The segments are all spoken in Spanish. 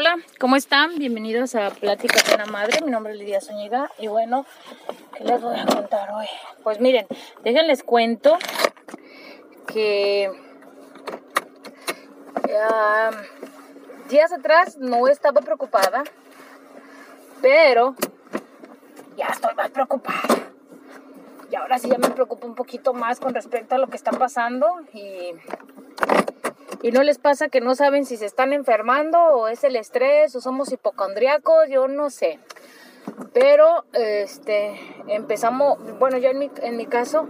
Hola, ¿cómo están? Bienvenidos a Plática con la Madre. Mi nombre es Lidia Zúñiga y bueno, ¿qué les voy a contar hoy? Pues miren, déjenles cuento que días atrás no estaba preocupada, pero ya estoy más preocupada. Y ahora sí ya me preocupo un poquito más con respecto a lo que está pasando y y no les pasa que no saben si se están enfermando o es el estrés o somos hipocondriacos, yo no sé. Pero este empezamos, bueno, yo en mi, en mi caso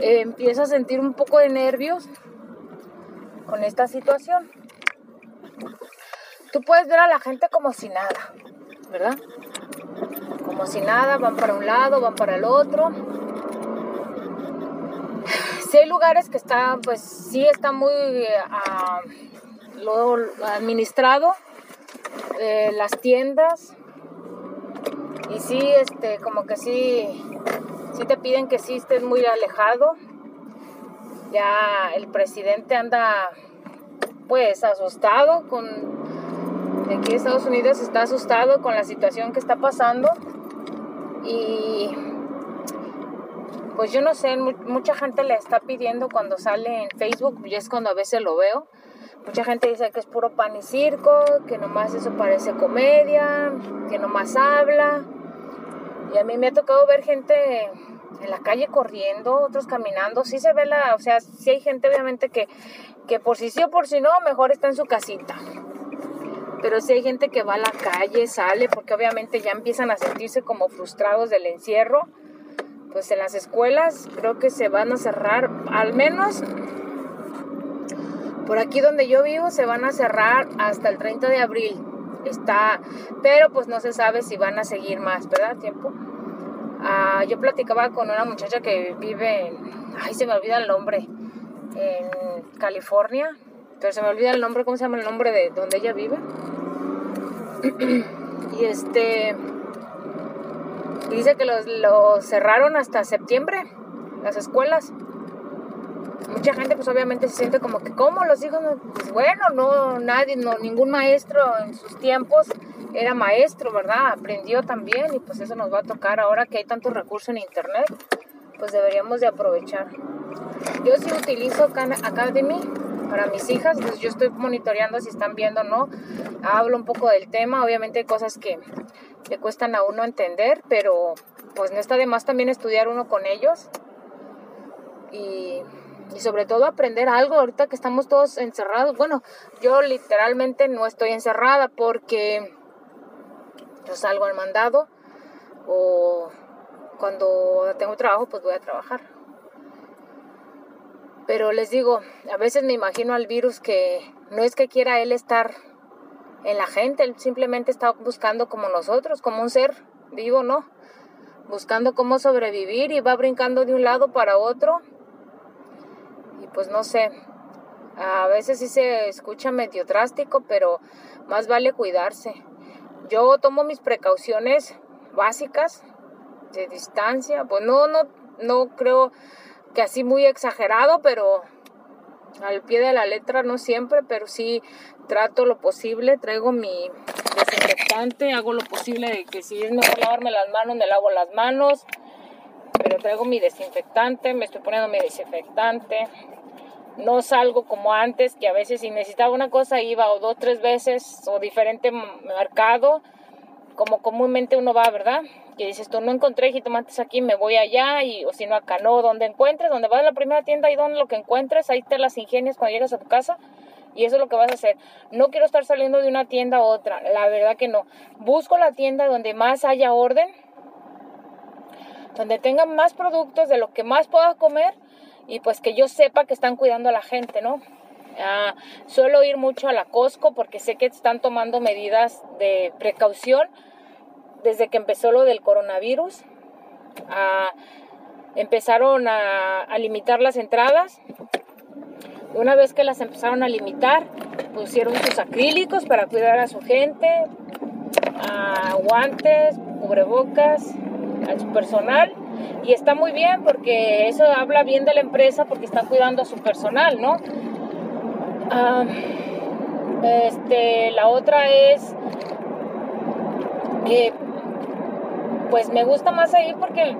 eh, empiezo a sentir un poco de nervios con esta situación. Tú puedes ver a la gente como si nada, ¿verdad? Como si nada, van para un lado, van para el otro sí hay lugares que están, pues sí está muy ah, administrado, eh, las tiendas, y sí, este, como que sí, sí te piden que sí estés muy alejado. Ya el presidente anda, pues, asustado con, aquí Estados Unidos está asustado con la situación que está pasando y pues yo no sé, mucha gente le está pidiendo cuando sale en Facebook, y es cuando a veces lo veo. Mucha gente dice que es puro pan y circo, que nomás eso parece comedia, que nomás habla. Y a mí me ha tocado ver gente en la calle corriendo, otros caminando. Sí se ve la, o sea, sí hay gente obviamente que, que por si sí o por si no, mejor está en su casita. Pero sí hay gente que va a la calle, sale, porque obviamente ya empiezan a sentirse como frustrados del encierro pues en las escuelas creo que se van a cerrar, al menos por aquí donde yo vivo se van a cerrar hasta el 30 de abril. Está, pero pues no se sabe si van a seguir más, ¿verdad? Tiempo. Ah, yo platicaba con una muchacha que vive en, ay, se me olvida el nombre, en California, pero se me olvida el nombre, ¿cómo se llama el nombre de donde ella vive? y este, dice que los, cerraron hasta septiembre, las escuelas. Mucha gente pues obviamente se siente como que, ¿cómo los hijos? Pues bueno, no, nadie, no, ningún maestro en sus tiempos era maestro, ¿verdad? Aprendió también y pues eso nos va a tocar ahora que hay tantos recursos en internet, pues deberíamos de aprovechar. Yo sí utilizo Academy para mis hijas, pues yo estoy monitoreando si están viendo o no, hablo un poco del tema, obviamente hay cosas que le cuestan a uno entender, pero pues no está de más también estudiar uno con ellos y, sobre todo aprender algo ahorita que estamos todos encerrados. Bueno, yo literalmente no estoy encerrada porque yo salgo al mandado o cuando tengo trabajo pues voy a trabajar. Pero les digo, a veces me imagino al virus que no es que quiera él estar en la gente, él simplemente está buscando como nosotros, como un ser vivo, ¿no? Buscando cómo sobrevivir y va brincando de un lado para otro. Y pues no sé, a veces sí se escucha medio drástico, pero más vale cuidarse. Yo tomo mis precauciones básicas de distancia, pues no, no, no creo que así muy exagerado, pero al pie de la letra no siempre, pero sí trato lo posible, traigo mi desinfectante, hago lo posible de que si es mejor lavarme las manos, me lavo las manos, pero traigo mi desinfectante, me estoy poniendo mi desinfectante. No salgo como antes, que a veces si necesitaba una cosa iba o dos, tres veces o diferente mercado, como comúnmente uno va, ¿verdad? Dices tú, no encontré jitomates aquí, me voy allá, y, o si no acá, no, donde encuentres, donde vas a la primera tienda y donde lo que encuentres, ahí te las ingenias cuando llegas a tu casa, y eso es lo que vas a hacer. No quiero estar saliendo de una tienda a otra, la verdad que no. Busco la tienda donde más haya orden, donde tengan más productos de lo que más pueda comer, y pues que yo sepa que están cuidando a la gente, ¿no? Ah, suelo ir mucho a la Costco porque sé que están tomando medidas de precaución desde que empezó lo del coronavirus. empezaron a, limitar las entradas. Una vez que las empezaron a limitar, pusieron sus acrílicos para cuidar a su gente, guantes, cubrebocas, a su personal. Y está muy bien porque eso habla bien de la empresa porque está cuidando a su personal, ¿no? Este, la otra es que pues me gusta más ahí porque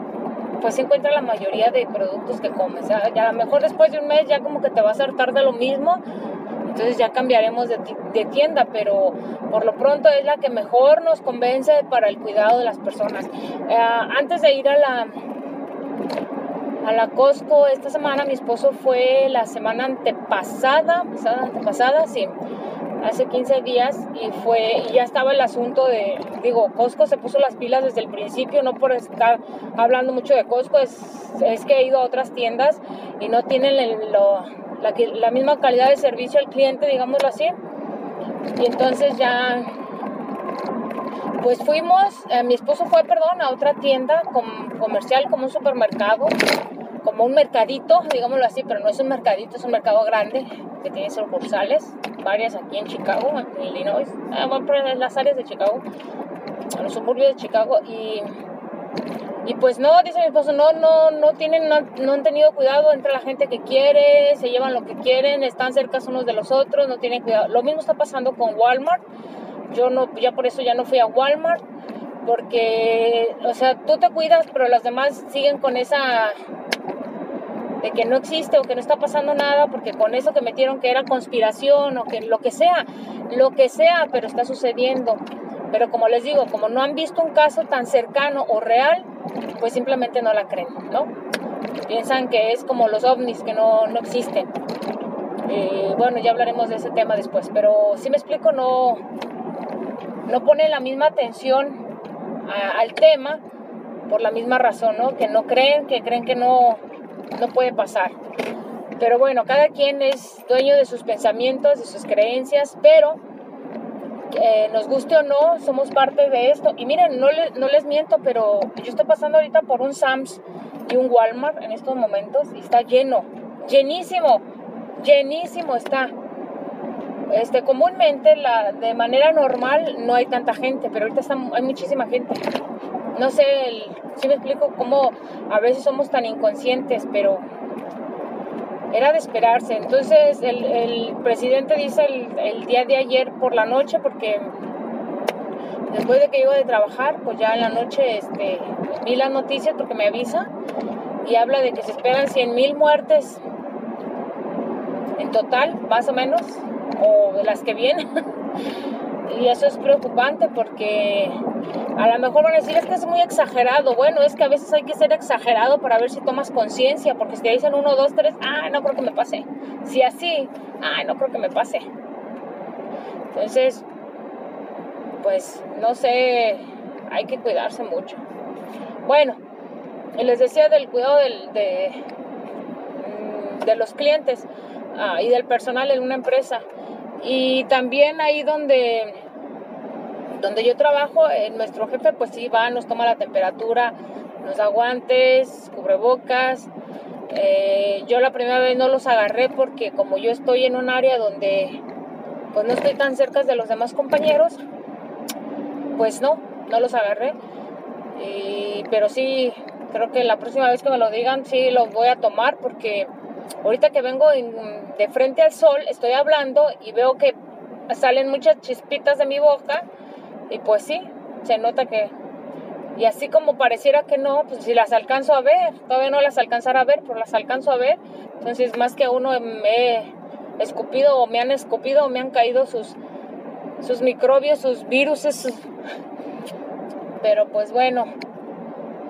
pues se encuentra la mayoría de productos que comes. Ya, a lo mejor después de un mes ya como que te vas a hartar de lo mismo, entonces ya cambiaremos de, tienda, pero por lo pronto es la que mejor nos convence para el cuidado de las personas. Eh, antes de ir a la a la Costco esta semana, mi esposo fue la semana antepasada, pasada, antepasada, sí, hace 15 días y fue y ya estaba el asunto de digo Costco se puso las pilas desde el principio no por estar hablando mucho de Costco es, es que he ido a otras tiendas y no tienen la, la, misma calidad de servicio al cliente digámoslo así. Y entonces ya pues fuimos eh, mi esposo fue perdón a otra tienda comercial como un supermercado un mercadito, digámoslo así, pero no es un mercadito, es un mercado grande que tiene sucursales, varias aquí en Chicago, en Illinois, ah, en las áreas de Chicago, en los suburbios de Chicago y, y pues no, dice mi esposo, no, no, no tienen, no, han tenido cuidado entre la gente que quiere, se llevan lo que quieren, están cerca unos de los otros, no tienen cuidado. Lo mismo está pasando con Walmart. Yo no, ya por eso ya no fui a Walmart porque, o sea, tú te cuidas, pero los demás siguen con esa de que no existe o que no está pasando nada, porque con eso que metieron que era conspiración o que lo que sea, lo que sea, pero está sucediendo. Pero como les digo, como no han visto un caso tan cercano o real, pues simplemente no la creen, ¿no? Piensan que es como los ovnis, que no, no existen. Eh, bueno, ya hablaremos de ese tema después, pero si me explico, no, no pone la misma atención al tema por la misma razón, ¿no? Que no creen, que creen que no, no puede pasar. Pero bueno, cada quien es dueño de sus pensamientos, de sus creencias, pero eh, nos guste o no, somos parte de esto. Y miren, no, les miento, pero yo estoy pasando ahorita por un Sams y un Walmart en estos momentos y está lleno, llenísimo, llenísimo está. Este, comúnmente la, de manera normal no hay tanta gente, pero ahorita está, hay muchísima gente. No sé si me explico cómo a veces somos tan inconscientes, pero era de esperarse. Entonces el, presidente dice el, día de ayer por la noche, porque después de que iba de trabajar, pues ya en la noche este, vi las noticias porque me avisa y habla de que se esperan 100 mil muertes en total, más o menos, o de las que vienen. y eso es preocupante porque a lo mejor van a decir es que es muy exagerado. Bueno, es que a veces hay que ser exagerado para ver si tomas conciencia, porque si te dicen uno, dos, tres, ah, no creo que me pase. Si así, ah, no creo que me pase. Entonces, pues no sé, hay que cuidarse mucho. Bueno, les decía del cuidado del, de, mm, de los clientes ah, y del personal en una empresa. Y también ahí donde, donde yo trabajo, eh, nuestro jefe pues sí va, nos toma la temperatura, nos da guantes, cubrebocas. Eh, yo la primera vez no los agarré porque como yo estoy en un área donde pues no estoy tan cerca de los demás compañeros, pues no, no los agarré. pero sí, creo que la próxima vez que me lo digan, sí los voy a tomar porque ahorita que vengo de frente al sol, estoy hablando y veo que salen muchas chispitas de mi boca y pues sí, se nota que... Y así como pareciera que no, pues si las alcanzo a ver, todavía no las alcanzaré a ver, pero las alcanzo a ver. Entonces más que uno me escupido o me han escupido o me han caído sus, sus microbios, sus virus. Pero pues bueno,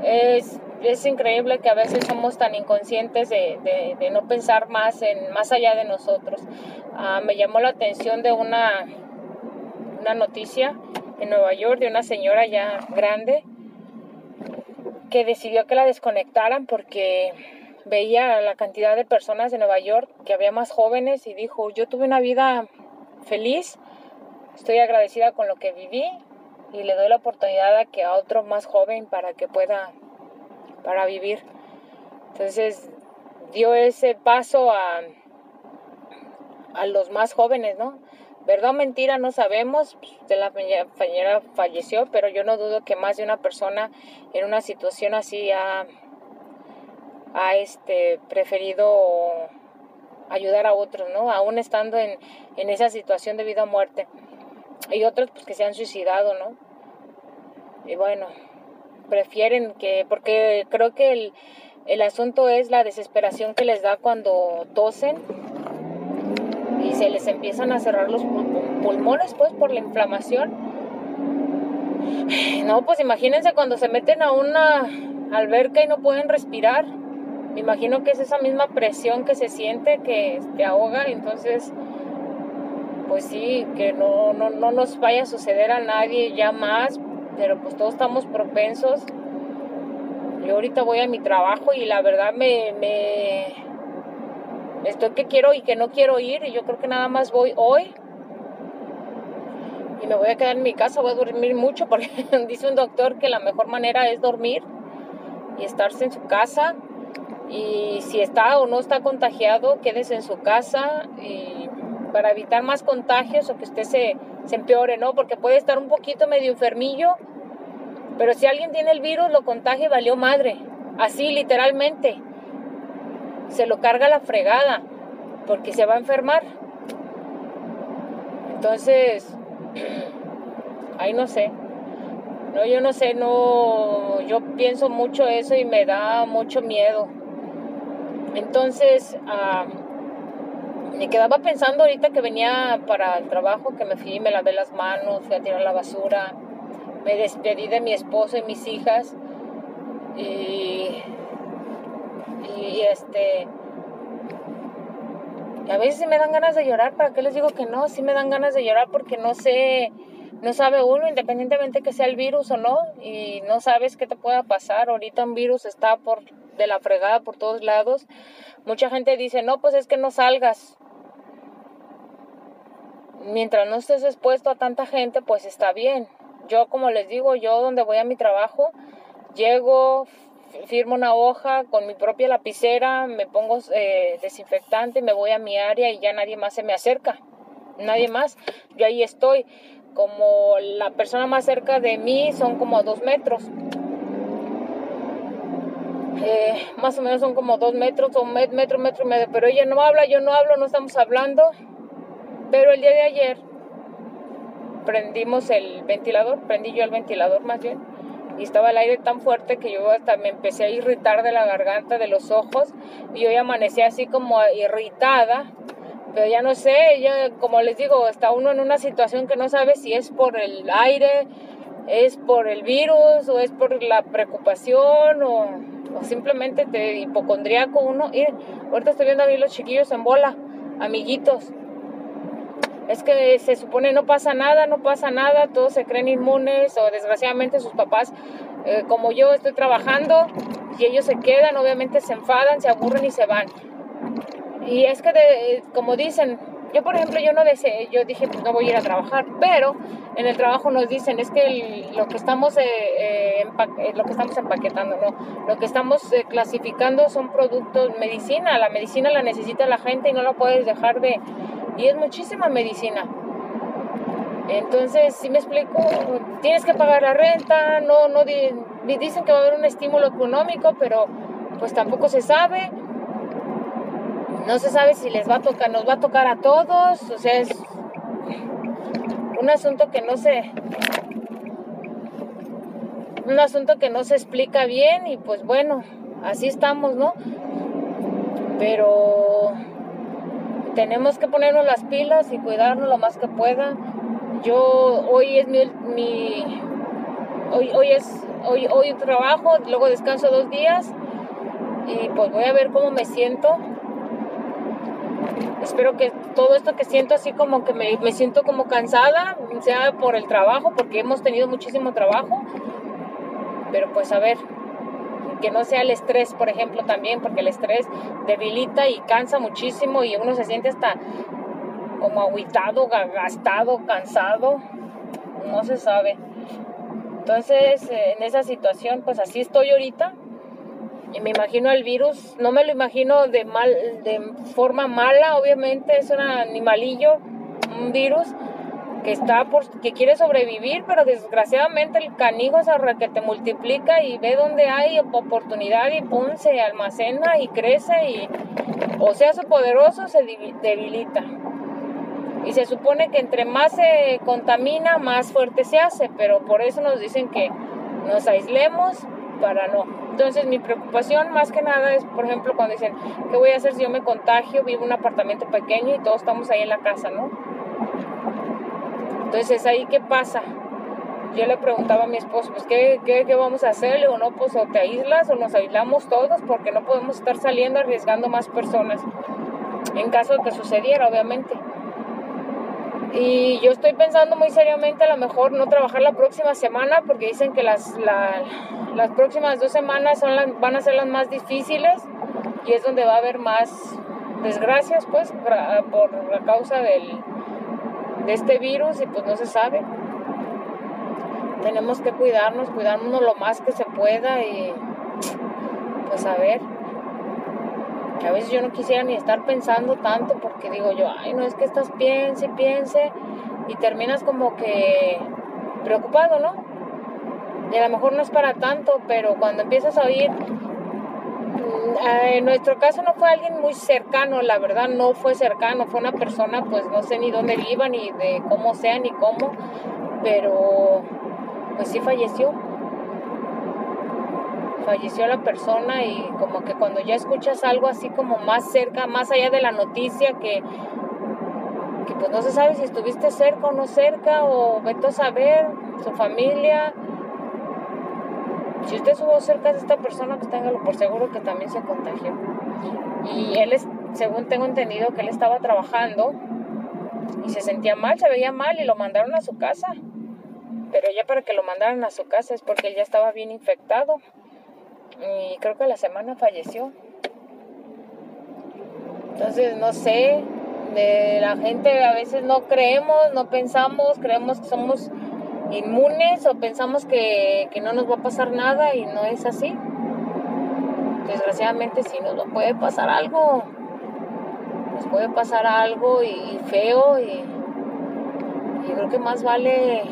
es es increíble que a veces somos tan inconscientes de, de, no pensar más, en, más allá de nosotros. Ah, me llamó la atención de una, una noticia en Nueva York de una señora ya grande que decidió que la desconectaran porque veía la cantidad de personas de Nueva York que había más jóvenes y dijo, yo tuve una vida feliz, estoy agradecida con lo que viví y le doy la oportunidad a que a otro más joven para que pueda para vivir. Entonces dio ese paso a, a los más jóvenes, ¿no? Verdad o mentira, no sabemos. De la señora falleció, pero yo no dudo que más de una persona en una situación así ha, ha este, preferido ayudar a otros, ¿no? Aún estando en, en esa situación de vida o muerte. Y otros pues que se han suicidado, ¿no? Y bueno, prefieren que, porque creo que el, el asunto es la desesperación que les da cuando tosen se les empiezan a cerrar los pulmones pues por la inflamación. No, pues imagínense cuando se meten a una alberca y no pueden respirar. Me imagino que es esa misma presión que se siente que te ahoga, entonces pues sí, que no, no, no nos vaya a suceder a nadie ya más, pero pues todos estamos propensos. Yo ahorita voy a mi trabajo y la verdad me, me estoy que quiero y que no quiero ir y yo creo que nada más voy hoy y me voy a quedar en mi casa, voy a dormir mucho porque dice un doctor que la mejor manera es dormir y estarse en su casa y si está o no está contagiado, quédese en su casa y para evitar más contagios o que usted se, se empeore, ¿no? Porque puede estar un poquito medio enfermillo, pero si alguien tiene el virus, lo contagia y valió madre. Así, literalmente. Se lo carga la fregada, porque se va a enfermar. Entonces, ahí no sé. No, yo no sé, no, yo pienso mucho eso y me da mucho miedo. Entonces, me quedaba pensando ahorita que venía para el trabajo, que me fui, me lavé las manos, fui a tirar la basura, me despedí de mi esposo y mis hijas y este a veces sí me dan ganas de llorar, ¿para qué les digo que no? Sí me dan ganas de llorar porque no sé, no sabe uno, independientemente que sea el virus o no, y no sabes qué te pueda pasar. Ahorita un virus está por de la fregada por todos lados. Mucha gente dice, no, pues es que no salgas. Mientras no estés expuesto a tanta gente, pues está bien. Yo, como les digo, yo donde voy a mi trabajo, llego, firmo una hoja con mi propia lapicera, me pongo eh, desinfectante, me voy a mi área y ya nadie más se me acerca. Nadie más. Yo ahí estoy. Como la persona más cerca de mí son como dos metros. Eh, más o menos son como dos metros o metro, metro, metro y medio. Pero ella no habla, yo no hablo, no estamos hablando. Pero el día de ayer prendimos el ventilador, prendí yo el ventilador más bien, y estaba el aire tan fuerte que yo hasta me empecé a irritar de la garganta, de los ojos, y hoy amanecí así como irritada, pero ya no sé, ya como les digo, está uno en una situación que no sabe si es por el aire, es por el virus o es por la preocupación o, o simplemente te hipocondríaco uno. Y ahorita estoy viendo a mí los chiquillos en bola, amiguitos es que se supone no pasa nada, no pasa nada, todos se creen inmunes o desgraciadamente sus papás, eh, como yo estoy trabajando y ellos se quedan, obviamente se enfadan, se aburren y se van. Y es que, como dicen, yo por ejemplo, yo no deseé, yo dije, pues no voy a ir a trabajar, pero en el trabajo nos dicen, es que lo que estamos, eh, eh, lo que estamos empaquetando, no, lo que estamos clasificando son productos, medicina, la medicina la necesita la gente y no la puedes dejar de, y es muchísima medicina. Entonces, si me explico, tienes que pagar la renta, no, no dicen que va a haber un estímulo económico, pero pues tampoco se sabe. No se sabe si les va a tocar, nos va a tocar a todos, o sea, es un asunto que no se un asunto que no se explica bien y pues bueno, así estamos, ¿no? Pero tenemos que ponernos las pilas y cuidarnos lo más que pueda. Yo hoy es mi, hoy, hoy es hoy, hoy trabajo, luego descanso dos días y pues voy a ver cómo me siento. Espero que todo esto que siento así como que me, me siento como cansada, sea por el trabajo, porque hemos tenido muchísimo trabajo. Pero pues a ver, que no sea el estrés, por ejemplo, también, porque el estrés debilita y cansa muchísimo y uno se siente hasta como aguitado, gastado, cansado, no se sabe. Entonces, en esa situación, pues así estoy ahorita. Y me imagino el virus, no me lo imagino de mal, de forma mala, obviamente es un animalillo, un virus, que está por, que quiere sobrevivir, pero desgraciadamente el canijo es que te multiplica y ve donde hay oportunidad y pum, se almacena y crece y o se hace poderoso, se debilita. Y se supone que entre más se contamina, más fuerte se hace, pero por eso nos dicen que nos aislemos para no. Entonces mi preocupación más que nada es, por ejemplo, cuando dicen, ¿qué voy a hacer si yo me contagio? Vivo en un apartamento pequeño y todos estamos ahí en la casa, ¿no? Entonces ahí qué pasa. Yo le preguntaba a mi esposo, pues ¿qué, qué, qué vamos a hacer? Le digo, no, pues o te aíslas o nos aislamos todos porque no podemos estar saliendo arriesgando más personas. En caso de que sucediera, obviamente. Y yo estoy pensando muy seriamente a lo mejor no trabajar la próxima semana porque dicen que las, las próximas dos semanas son van a ser las más difíciles y es donde va a haber más desgracias pues por la causa del, de este virus y pues no se sabe. Tenemos que cuidarnos, cuidarnos lo más que se pueda y pues a ver a veces yo no quisiera ni estar pensando tanto porque digo yo, ay, no es que estás piense, piense y terminas como que preocupado, ¿no? Y a lo mejor no es para tanto, pero cuando empiezas a oír, en nuestro caso no fue alguien muy cercano, la verdad no fue cercano, fue una persona, pues no sé ni dónde viva, ni de cómo sea, ni cómo, pero pues sí falleció falleció la persona y como que cuando ya escuchas algo así como más cerca, más allá de la noticia que, que pues no se sabe si estuviste cerca o no cerca o vete a saber, su familia. Si usted estuvo cerca de esta persona, pues téngalo por seguro que también se contagió. Y él, es, según tengo entendido, que él estaba trabajando y se sentía mal, se veía mal y lo mandaron a su casa. Pero ya para que lo mandaran a su casa es porque él ya estaba bien infectado y creo que la semana falleció. Entonces, no sé, de la gente a veces no creemos, no pensamos, creemos que somos inmunes o pensamos que, no nos va a pasar nada y no es así. Desgraciadamente sí nos puede pasar algo, nos puede pasar algo y, feo y, y creo que más vale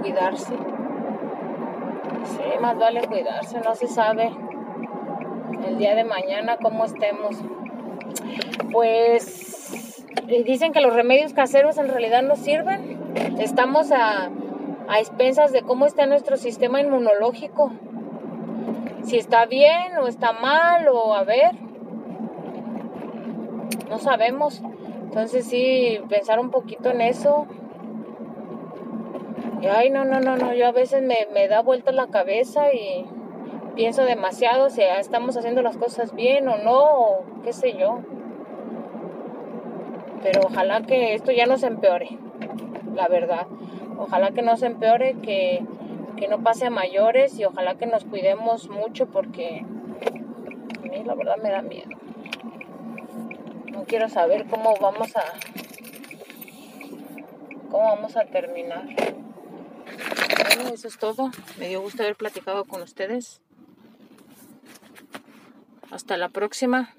cuidarse. Sí, más vale cuidarse, no se sabe el día de mañana cómo estemos. Pues dicen que los remedios caseros en realidad no sirven. Estamos a, a expensas de cómo está nuestro sistema inmunológico. Si está bien o está mal o a ver. No sabemos. Entonces sí, pensar un poquito en eso y ay, no, no, no, no, yo a veces me, me da vuelta la cabeza y pienso demasiado si estamos haciendo las cosas bien o no, o qué sé yo. Pero ojalá que esto ya no se empeore, la verdad. Ojalá que no se empeore, que, que no pase a mayores y ojalá que nos cuidemos mucho porque a mí la verdad me da miedo. No quiero saber cómo vamos a cómo vamos a terminar. Bueno, eso es todo. Me dio gusto haber platicado con ustedes. Hasta la próxima.